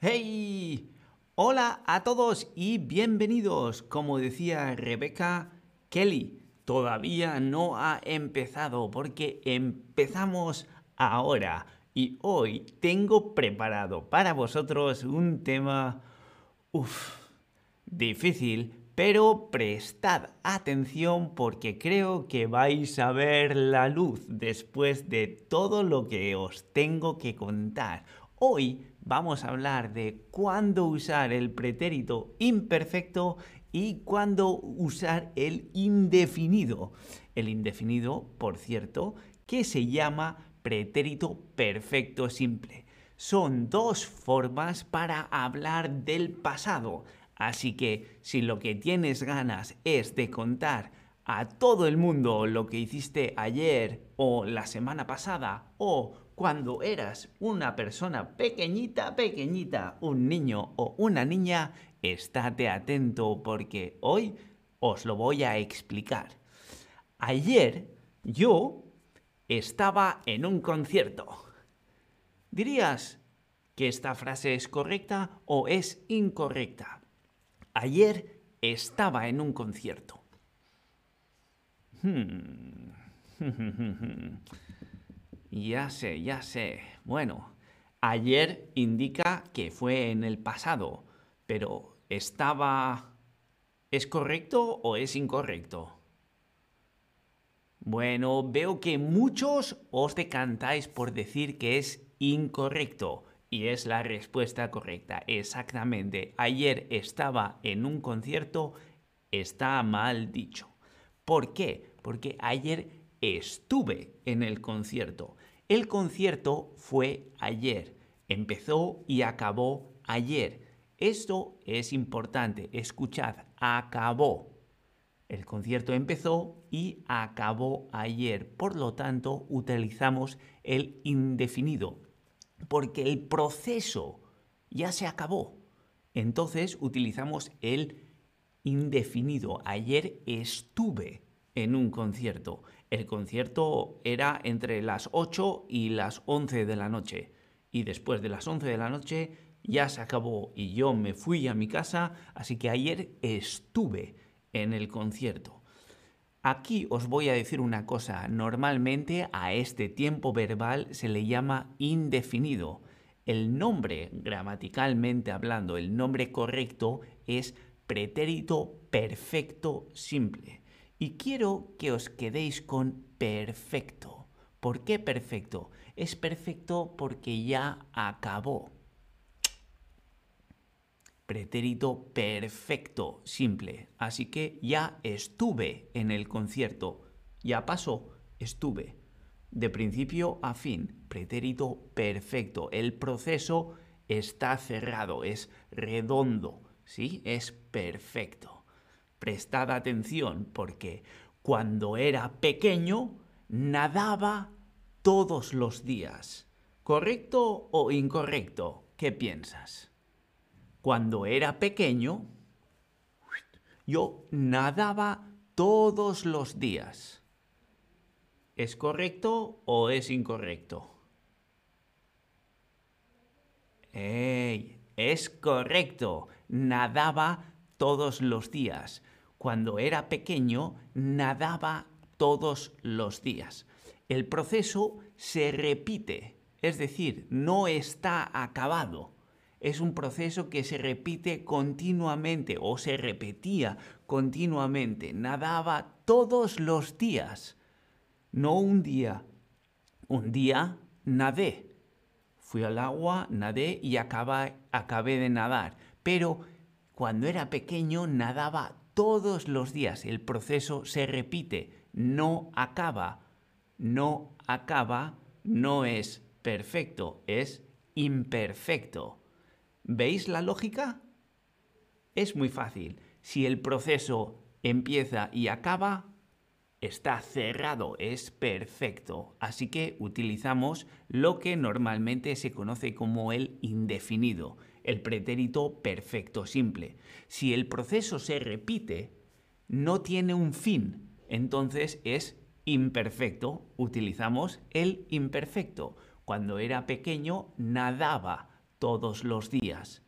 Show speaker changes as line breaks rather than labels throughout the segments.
¡Hey! Hola a todos y bienvenidos. Como decía Rebeca, Kelly todavía no ha empezado porque empezamos ahora. Y hoy tengo preparado para vosotros un tema... Uf, difícil, pero prestad atención porque creo que vais a ver la luz después de todo lo que os tengo que contar. Hoy vamos a hablar de cuándo usar el pretérito imperfecto y cuándo usar el indefinido. El indefinido, por cierto, que se llama pretérito perfecto simple. Son dos formas para hablar del pasado. Así que si lo que tienes ganas es de contar a todo el mundo lo que hiciste ayer o la semana pasada o cuando eras una persona pequeñita, pequeñita, un niño o una niña, estate atento porque hoy os lo voy a explicar. Ayer yo estaba en un concierto. ¿Dirías que esta frase es correcta o es incorrecta? Ayer estaba en un concierto. Hmm. ya sé, ya sé. Bueno, ayer indica que fue en el pasado, pero estaba... ¿Es correcto o es incorrecto? Bueno, veo que muchos os decantáis por decir que es incorrecto. Y es la respuesta correcta. Exactamente. Ayer estaba en un concierto. Está mal dicho. ¿Por qué? Porque ayer estuve en el concierto. El concierto fue ayer. Empezó y acabó ayer. Esto es importante. Escuchad. Acabó. El concierto empezó y acabó ayer. Por lo tanto, utilizamos el indefinido porque el proceso ya se acabó. Entonces utilizamos el indefinido. Ayer estuve en un concierto. El concierto era entre las 8 y las 11 de la noche. Y después de las 11 de la noche ya se acabó y yo me fui a mi casa, así que ayer estuve en el concierto. Aquí os voy a decir una cosa, normalmente a este tiempo verbal se le llama indefinido. El nombre, gramaticalmente hablando, el nombre correcto es pretérito perfecto simple. Y quiero que os quedéis con perfecto. ¿Por qué perfecto? Es perfecto porque ya acabó pretérito perfecto simple. Así que ya estuve en el concierto. Ya pasó, estuve. De principio a fin, pretérito perfecto. El proceso está cerrado, es redondo, ¿sí? Es perfecto. Prestad atención porque cuando era pequeño nadaba todos los días. ¿Correcto o incorrecto? ¿Qué piensas? Cuando era pequeño, yo nadaba todos los días. ¿Es correcto o es incorrecto? ¡Ey! Es correcto. Nadaba todos los días. Cuando era pequeño, nadaba todos los días. El proceso se repite, es decir, no está acabado es un proceso que se repite continuamente o se repetía continuamente. Nadaba todos los días, no un día. Un día nadé. Fui al agua, nadé y acabé de nadar. Pero cuando era pequeño nadaba todos los días. El proceso se repite, no acaba. No acaba, no es perfecto, es imperfecto. ¿Veis la lógica? Es muy fácil. Si el proceso empieza y acaba, está cerrado, es perfecto. Así que utilizamos lo que normalmente se conoce como el indefinido, el pretérito perfecto simple. Si el proceso se repite, no tiene un fin, entonces es imperfecto. Utilizamos el imperfecto. Cuando era pequeño, nadaba todos los días.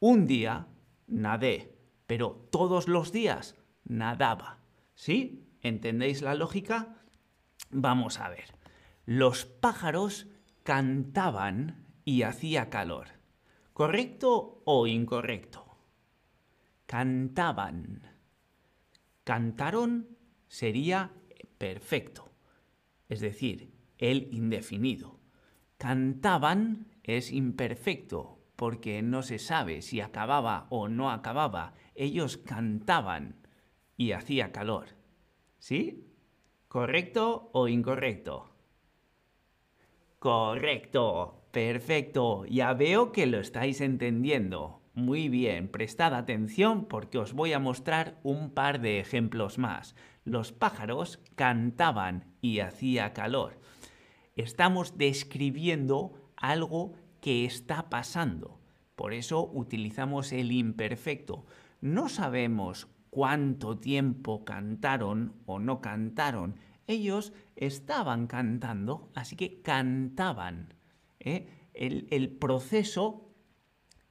Un día nadé, pero todos los días nadaba. ¿Sí? ¿Entendéis la lógica? Vamos a ver. Los pájaros cantaban y hacía calor. ¿Correcto o incorrecto? Cantaban. Cantaron sería perfecto, es decir, el indefinido. Cantaban es imperfecto porque no se sabe si acababa o no acababa. Ellos cantaban y hacía calor. ¿Sí? ¿Correcto o incorrecto? Correcto, perfecto. Ya veo que lo estáis entendiendo. Muy bien, prestad atención porque os voy a mostrar un par de ejemplos más. Los pájaros cantaban y hacía calor. Estamos describiendo algo que está pasando. Por eso utilizamos el imperfecto. No sabemos cuánto tiempo cantaron o no cantaron. Ellos estaban cantando, así que cantaban. ¿Eh? El, el proceso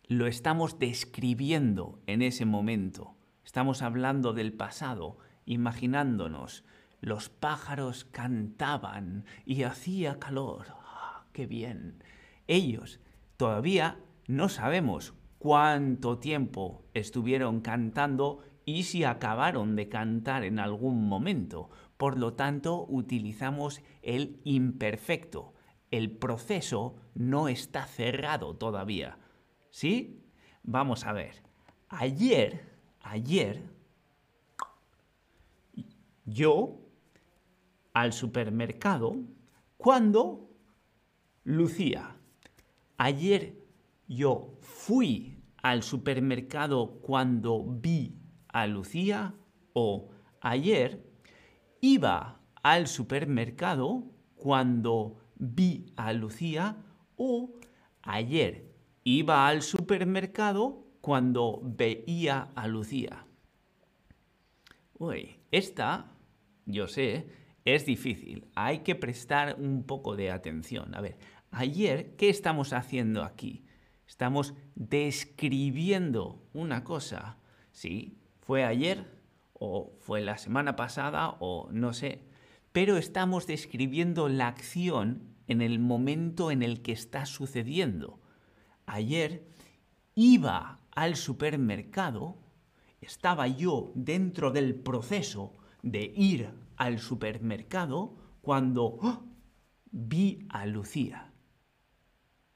lo estamos describiendo en ese momento. Estamos hablando del pasado, imaginándonos. Los pájaros cantaban y hacía calor. ¡Ah, ¡Qué bien! Ellos todavía no sabemos cuánto tiempo estuvieron cantando y si acabaron de cantar en algún momento. Por lo tanto, utilizamos el imperfecto. El proceso no está cerrado todavía. ¿Sí? Vamos a ver. Ayer, ayer, yo al supermercado cuando Lucía. Ayer yo fui al supermercado cuando vi a Lucía o ayer iba al supermercado cuando vi a Lucía o ayer iba al supermercado cuando veía a Lucía. Uy, esta, yo sé, es difícil. Hay que prestar un poco de atención. A ver, ayer, ¿qué estamos haciendo aquí? Estamos describiendo una cosa. Sí, fue ayer o fue la semana pasada o no sé. Pero estamos describiendo la acción en el momento en el que está sucediendo. Ayer iba al supermercado, estaba yo dentro del proceso de ir al supermercado cuando ¡oh! vi a Lucía.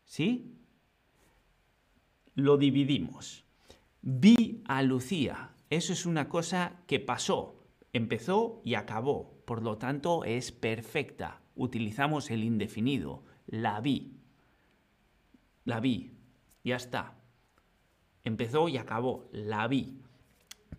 ¿Sí? Lo dividimos. Vi a Lucía. Eso es una cosa que pasó, empezó y acabó. Por lo tanto, es perfecta. Utilizamos el indefinido. La vi. La vi. Ya está. Empezó y acabó. La vi.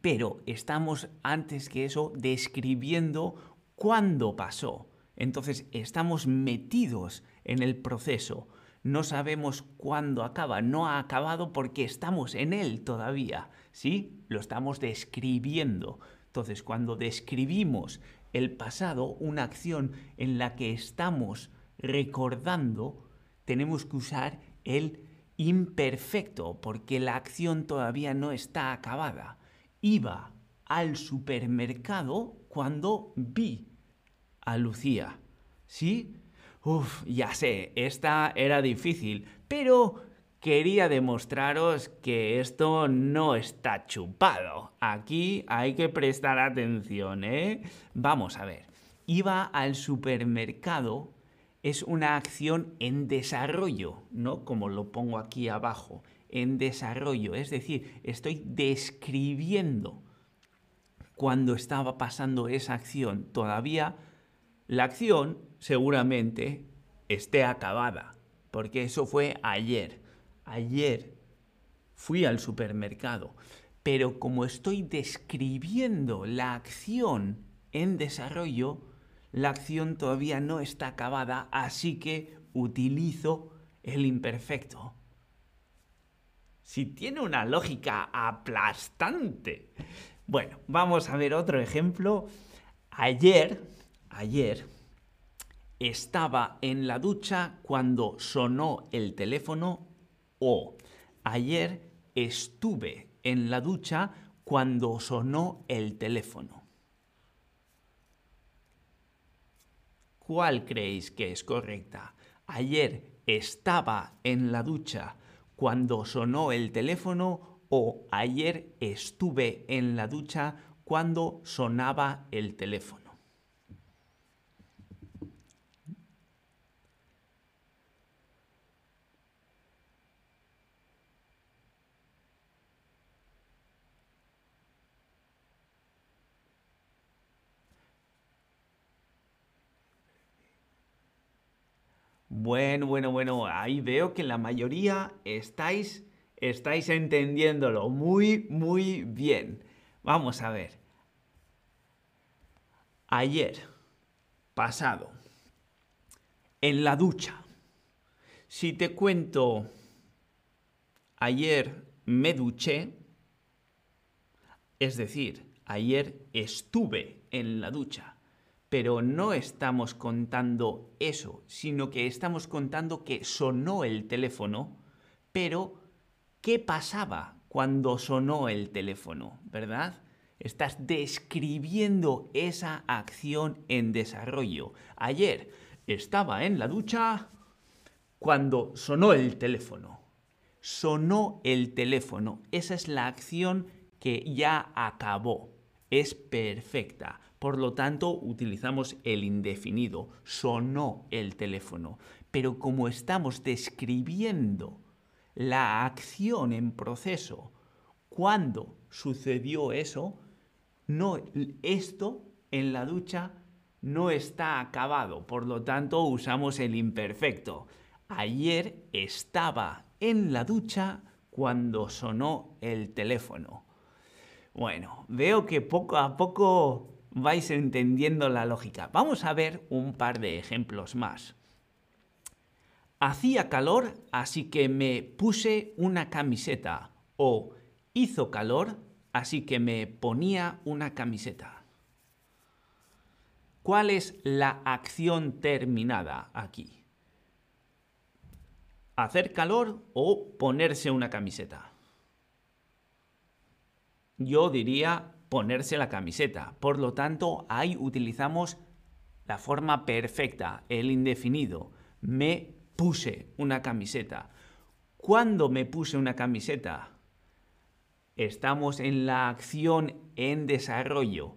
Pero estamos antes que eso describiendo cuándo pasó. Entonces estamos metidos en el proceso. No sabemos cuándo acaba. No ha acabado porque estamos en él todavía. ¿Sí? Lo estamos describiendo. Entonces cuando describimos el pasado, una acción en la que estamos recordando, tenemos que usar el imperfecto porque la acción todavía no está acabada. Iba al supermercado cuando vi a Lucía. ¿Sí? Uf, ya sé, esta era difícil, pero quería demostraros que esto no está chupado. Aquí hay que prestar atención, ¿eh? Vamos a ver. Iba al supermercado es una acción en desarrollo, ¿no? Como lo pongo aquí abajo, en desarrollo. Es decir, estoy describiendo cuando estaba pasando esa acción. Todavía la acción seguramente esté acabada, porque eso fue ayer. Ayer fui al supermercado, pero como estoy describiendo la acción en desarrollo, la acción todavía no está acabada, así que utilizo el imperfecto. Si tiene una lógica aplastante. Bueno, vamos a ver otro ejemplo. Ayer, ayer, estaba en la ducha cuando sonó el teléfono O ayer estuve en la ducha cuando sonó el teléfono. ¿Cuál creéis que es correcta? Ayer estaba en la ducha cuando sonó el teléfono o ayer estuve en la ducha cuando sonaba el teléfono. Bueno, bueno, bueno, ahí veo que la mayoría estáis, estáis entendiéndolo muy, muy bien. Vamos a ver. Ayer, pasado, en la ducha. Si te cuento, ayer me duché, es decir, ayer estuve en la ducha pero no estamos contando eso, sino que estamos contando que sonó el teléfono, pero ¿qué pasaba cuando sonó el teléfono? ¿Verdad? Estás describiendo esa acción en desarrollo. Ayer estaba en la ducha cuando sonó el teléfono. Sonó el teléfono. Esa es la acción que ya acabó. Es perfecta. Por lo tanto, utilizamos el indefinido. Sonó el teléfono. Pero como estamos describiendo la acción en proceso, cuando sucedió eso, no, esto en la ducha no está acabado. Por lo tanto, usamos el imperfecto. Ayer estaba en la ducha cuando sonó el teléfono. Bueno, veo que poco a poco vais entendiendo la lógica. Vamos a ver un par de ejemplos más. Hacía calor, así que me puse una camiseta. O hizo calor, así que me ponía una camiseta. ¿Cuál es la acción terminada aquí? ¿Hacer calor o ponerse una camiseta? Yo diría ponerse la camiseta. Por lo tanto, ahí utilizamos la forma perfecta, el indefinido. Me puse una camiseta. ¿Cuándo me puse una camiseta? Estamos en la acción en desarrollo.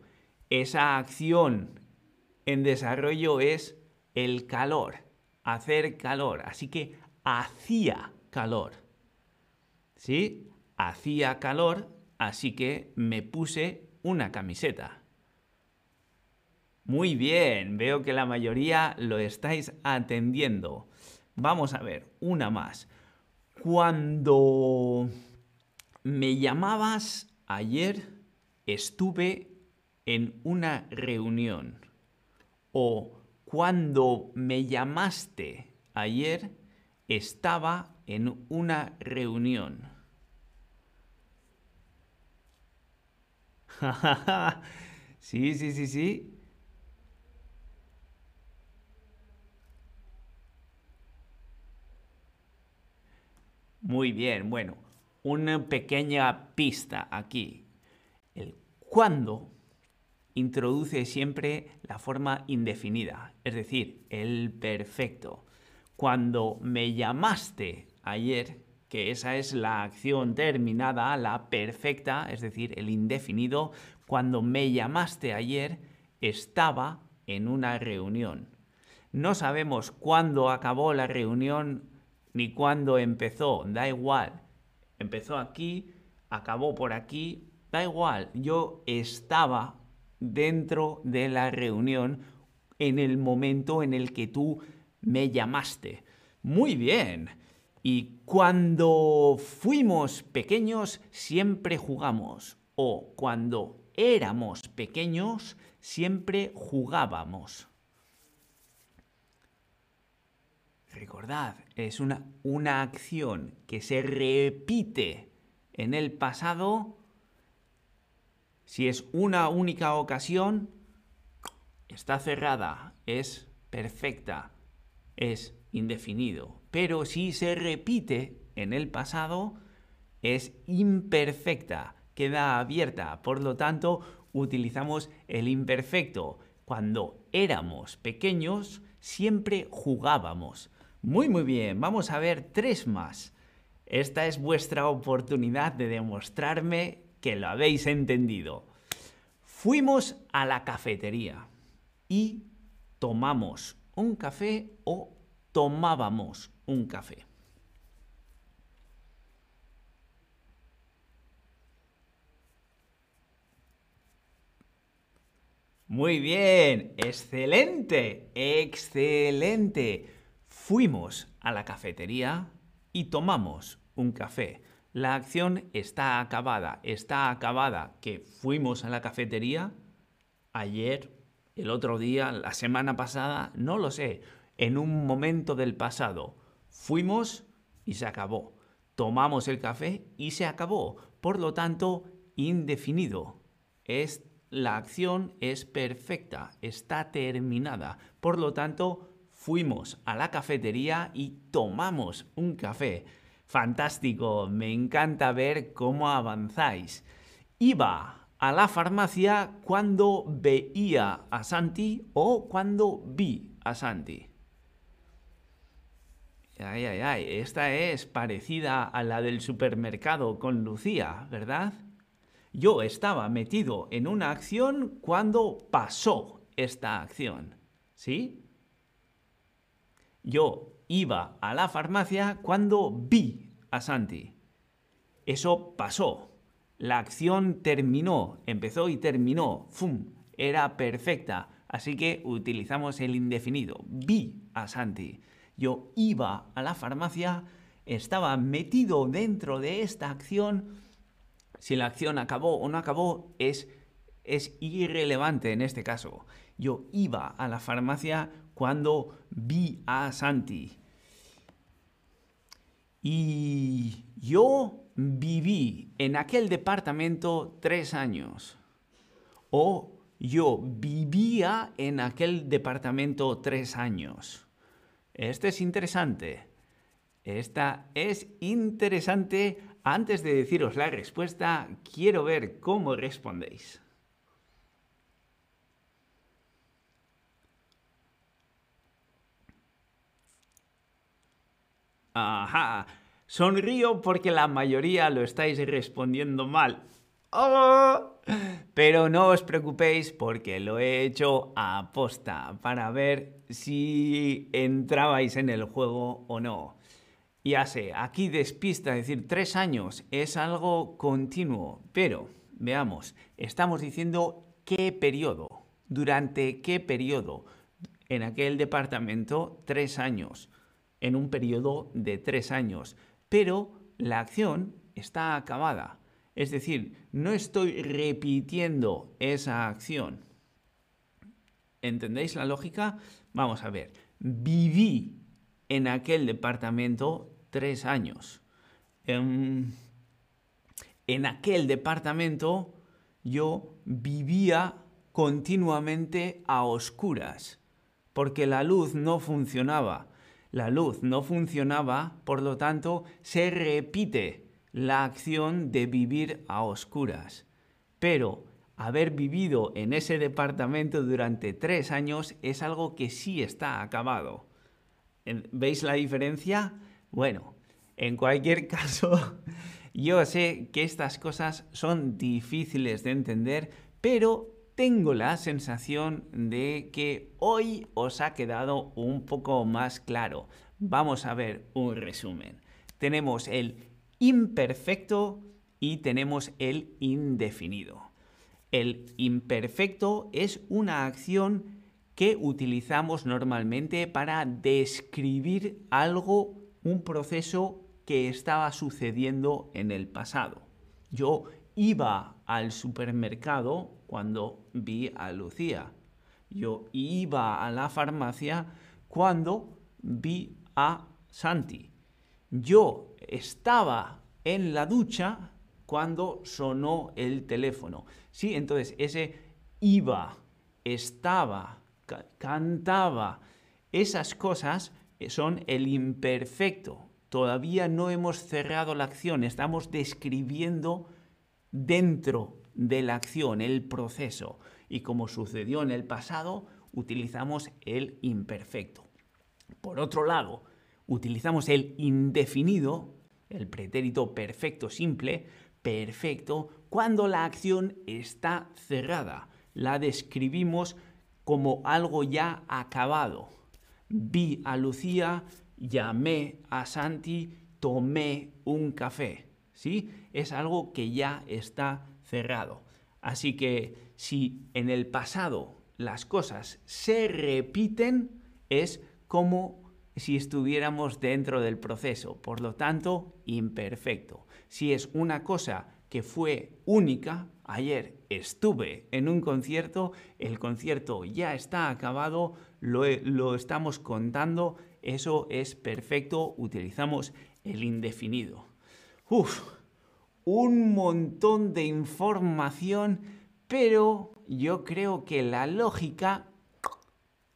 Esa acción en desarrollo es el calor, hacer calor. Así que hacía calor. ¿Sí? Hacía calor, así que me puse una camiseta. Muy bien, veo que la mayoría lo estáis atendiendo. Vamos a ver, una más. Cuando me llamabas ayer, estuve en una reunión. O cuando me llamaste ayer, estaba en una reunión. sí, sí, sí, sí. Muy bien, bueno, una pequeña pista aquí. El cuando introduce siempre la forma indefinida, es decir, el perfecto. Cuando me llamaste ayer, que esa es la acción terminada, la perfecta, es decir, el indefinido. Cuando me llamaste ayer, estaba en una reunión. No sabemos cuándo acabó la reunión ni cuándo empezó, da igual. Empezó aquí, acabó por aquí, da igual. Yo estaba dentro de la reunión en el momento en el que tú me llamaste. Muy bien. Y cuando fuimos pequeños siempre jugamos. O cuando éramos pequeños siempre jugábamos. Recordad, es una, una acción que se repite en el pasado. Si es una única ocasión, está cerrada, es perfecta, es indefinido. Pero si se repite en el pasado es imperfecta, queda abierta. Por lo tanto, utilizamos el imperfecto. Cuando éramos pequeños, siempre jugábamos. Muy, muy bien. Vamos a ver tres más. Esta es vuestra oportunidad de demostrarme que lo habéis entendido. Fuimos a la cafetería y tomamos un café o tomábamos un café. Muy bien, excelente, excelente. Fuimos a la cafetería y tomamos un café. La acción está acabada, está acabada que fuimos a la cafetería ayer, el otro día, la semana pasada, no lo sé, en un momento del pasado. Fuimos y se acabó. Tomamos el café y se acabó. Por lo tanto, indefinido. Es la acción es perfecta, está terminada. Por lo tanto, fuimos a la cafetería y tomamos un café. Fantástico, me encanta ver cómo avanzáis. Iba a la farmacia cuando veía a Santi o cuando vi a Santi. Esta es parecida a la del supermercado con Lucía, ¿verdad? Yo estaba metido en una acción cuando pasó esta acción. ¿Sí? Yo iba a la farmacia cuando vi a Santi. Eso pasó. La acción terminó, empezó y terminó. ¡Fum! Era perfecta. Así que utilizamos el indefinido. Vi a Santi. Yo iba a la farmacia, estaba metido dentro de esta acción si la acción acabó o no acabó es, es irrelevante en este caso. Yo iba a la farmacia cuando vi a Santi. Y yo viví en aquel departamento tres años. O yo vivía en aquel departamento tres años. Este es interesante. Esta es interesante antes de deciros la respuesta, quiero ver cómo respondéis. Ajá, sonrío porque la mayoría lo estáis respondiendo mal. ¡Oh! Pero no os preocupéis porque lo he hecho a posta para ver si entrabais en el juego o no. Ya sé, aquí despista, decir tres años es algo continuo, pero veamos, estamos diciendo qué periodo, durante qué periodo. En aquel departamento, tres años, en un periodo de tres años, pero la acción está acabada. Es decir, no estoy repitiendo esa acción. ¿Entendéis la lógica? Vamos a ver. Viví en aquel departamento tres años. En, aquel departamento yo vivía continuamente a oscuras, porque la luz no funcionaba. La luz no funcionaba, por lo tanto, se repite la acción de vivir a oscuras. Pero haber vivido en ese departamento durante tres años es algo que sí está acabado. ¿Veis la diferencia? Bueno, en cualquier caso, yo sé que estas cosas son difíciles de entender, pero tengo la sensación de que hoy os ha quedado un poco más claro. Vamos a ver un resumen. Tenemos el imperfecto y tenemos el indefinido. El imperfecto es una acción que utilizamos normalmente para describir algo un proceso que estaba sucediendo en el pasado. Yo iba al supermercado cuando vi a Lucía. Yo iba a la farmacia cuando vi a Santi. Yo estaba en la ducha cuando sonó el teléfono. Sí, entonces ese iba, estaba, cantaba, esas cosas son el imperfecto. Todavía no hemos cerrado la acción, estamos describiendo dentro de la acción, el proceso. Y como sucedió en el pasado, utilizamos el imperfecto. Por otro lado, utilizamos el indefinido, el pretérito perfecto simple, perfecto, cuando la acción está cerrada. La describimos como algo ya acabado. Vi a Lucía, llamé a Santi, tomé un café. ¿Sí? Es algo que ya está cerrado. Así que si en el pasado las cosas se repiten, es como si estuviéramos dentro del proceso, por lo tanto, imperfecto. Si es una cosa que fue única, ayer estuve en un concierto, el concierto ya está acabado, lo, estamos contando, eso es perfecto, utilizamos el indefinido. Uf, un montón de información, pero yo creo que la lógica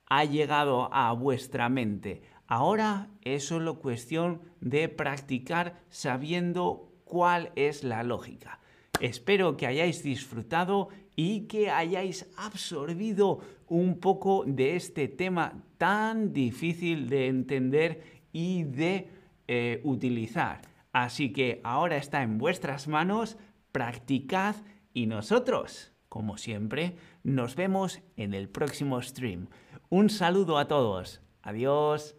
ha llegado a vuestra mente. Ahora es solo cuestión de practicar sabiendo cuál es la lógica. Espero que hayáis disfrutado y que hayáis absorbido un poco de este tema tan difícil de entender y de eh, utilizar. Así que ahora está en vuestras manos, practicad y nosotros, como siempre, nos vemos en el próximo stream. Un saludo a todos. Adiós.